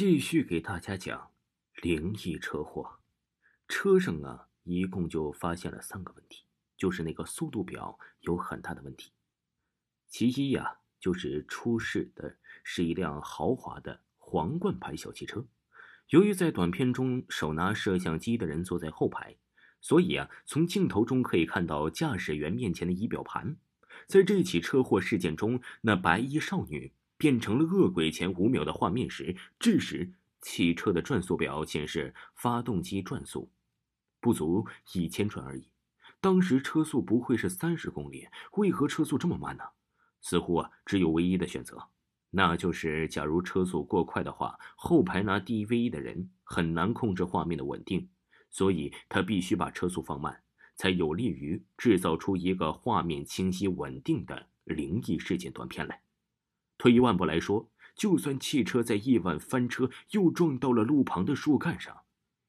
继续给大家讲灵异车祸。车上啊，一共就发现了三个问题，就是那个速度表有很大的问题。其一呀，就是出事的是一辆豪华的皇冠牌小汽车。由于在短片中手拿摄像机的人坐在后排，所以啊，从镜头中可以看到驾驶员面前的仪表盘。在这起车祸事件中，那白衣少女变成了恶鬼前五秒的画面时，这时汽车的转速表显示发动机转速不足一千转而已。当时车速不会是三十公里，为何车速这么慢呢？似乎啊，只有唯一的选择。那就是，假如车速过快的话，后排拿 DV 的人很难控制画面的稳定，所以他必须把车速放慢，才有利于制造出一个画面清晰稳定的灵异事件短片来。退一万步来说，就算汽车在夜晚翻车又撞到了路旁的树干上，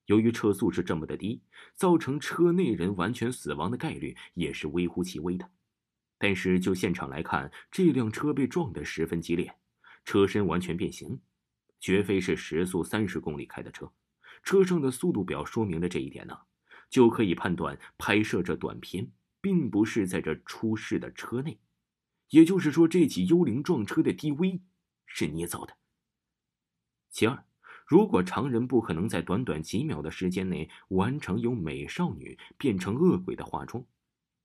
由于车速是这么的低，造成车内人完全死亡的概率也是微乎其微的。但是就现场来看，这辆车被撞得十分激烈。车身完全变形，绝非是时速三十公里开的车。车上的速度表说明了这一点呢，就可以判断拍摄这短片并不是在这出事的车内，也就是说，这起幽灵撞车的 DV 是捏造的。其二，如果常人不可能在短短几秒的时间内完成由美少女变成恶鬼的化妆，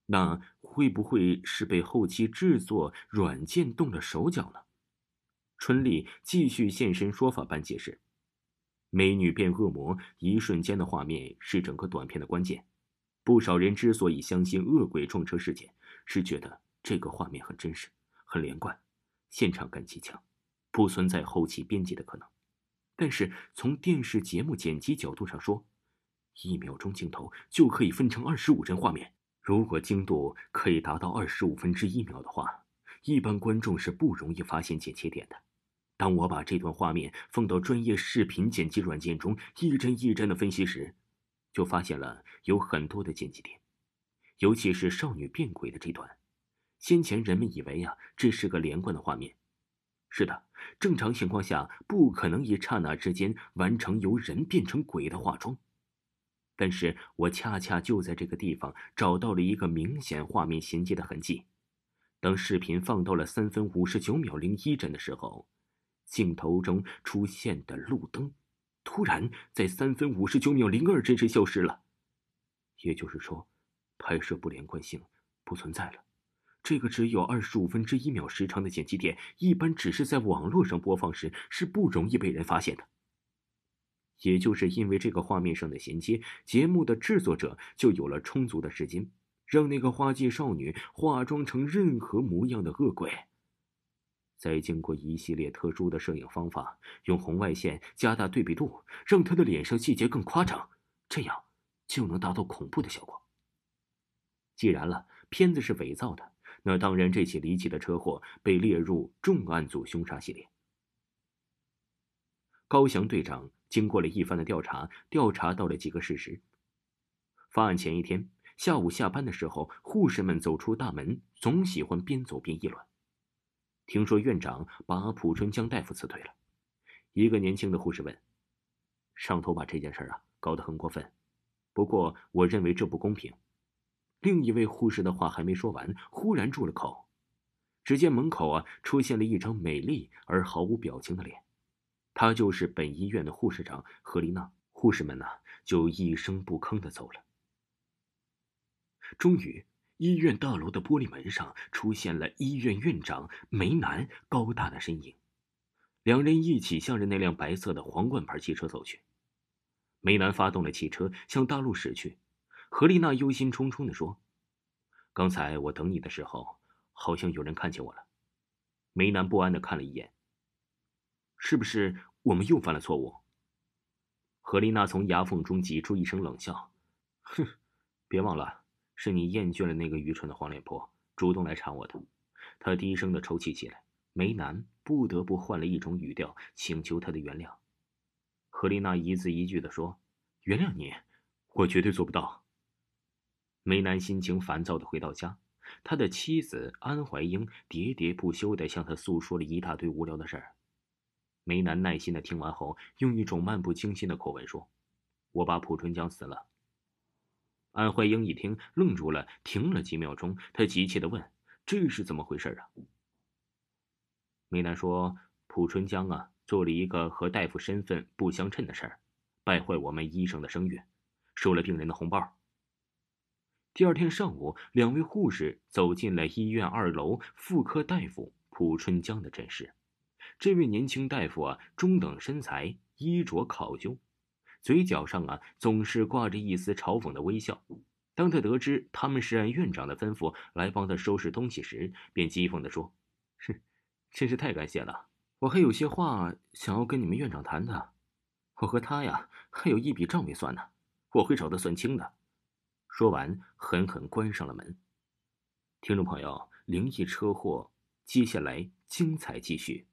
那会不会是被后期制作软件动了手脚呢？春丽继续现身说法般解释：“美女变恶魔一瞬间的画面是整个短片的关键。不少人之所以相信恶鬼撞车事件，是觉得这个画面很真实、很连贯，现场感极强，不存在后期编辑的可能。但是从电视节目剪辑角度上说，一秒钟镜头就可以分成二十五帧画面，如果精度可以达到二十五分之一秒的话，一般观众是不容易发现剪切点的。”当我把这段画面放到专业视频剪辑软件中一帧一帧的分析时，就发现了有很多的剪辑点，尤其是少女变鬼的这段。先前人们以为呀，这是个连贯的画面。是的，正常情况下不可能一刹那之间完成由人变成鬼的化妆。但是我恰恰就在这个地方找到了一个明显画面衔接的痕迹。当视频放到了三分五十九秒零一帧的时候。镜头中出现的路灯，突然在三分五十九秒零二帧时消失了。也就是说，拍摄不连贯性不存在了。这个只有二十五分之一秒时长的剪辑点，一般只是在网络上播放时是不容易被人发现的。也就是因为这个画面上的衔接，节目的制作者就有了充足的时间，让那个花季少女化妆成任何模样的恶鬼。再经过一系列特殊的摄影方法，用红外线加大对比度，让她的脸上细节更夸张，这样就能达到恐怖的效果。既然了片子是伪造的，那当然这起离奇的车祸被列入重案组凶杀系列。高翔队长经过了一番的调查，调查到了几个事实。发案前一天下午下班的时候，护士们走出大门，总喜欢边走边议论。听说院长把蒲春江大夫辞退了，一个年轻的护士问：“上头把这件事啊搞得很过分，不过我认为这不公平。”另一位护士的话还没说完，忽然住了口。只见门口啊出现了一张美丽而毫无表情的脸，她就是本医院的护士长何丽娜。护士们呐就一声不吭的走了。终于。医院大楼的玻璃门上出现了医院院长梅南高大的身影，两人一起向着那辆白色的皇冠牌汽车走去。梅南发动了汽车向大路驶去，何丽娜忧心忡忡地说：“刚才我等你的时候，好像有人看见我了。”梅南不安地看了一眼：“是不是我们又犯了错误？”何丽娜从牙缝中挤出一声冷笑：“哼，别忘了。”是你厌倦了那个愚蠢的黄脸婆，主动来查我的。她低声的抽泣起来。梅南不得不换了一种语调，请求他的原谅。何丽娜一字一句的说：“原谅你，我绝对做不到。”梅南心情烦躁的回到家，他的妻子安怀英喋喋不休的向他诉说了一大堆无聊的事儿。梅南耐心的听完后，用一种漫不经心的口吻说：“我把蒲春江死了。”安怀英一听，愣住了，停了几秒钟，他急切的问：“这是怎么回事啊？”梅南说：“蒲春江啊，做了一个和大夫身份不相称的事儿，败坏我们医生的声誉，收了病人的红包。”第二天上午，两位护士走进了医院二楼妇科大夫蒲春江的诊室。这位年轻大夫啊，中等身材，衣着考究。嘴角上啊，总是挂着一丝嘲讽的微笑。当他得知他们是按院长的吩咐来帮他收拾东西时，便讥讽地说：“哼，真是太感谢了！我还有些话想要跟你们院长谈谈。我和他呀，还有一笔账没算呢，我会找他算清的。”说完，狠狠关上了门。听众朋友，灵异车祸，接下来精彩继续。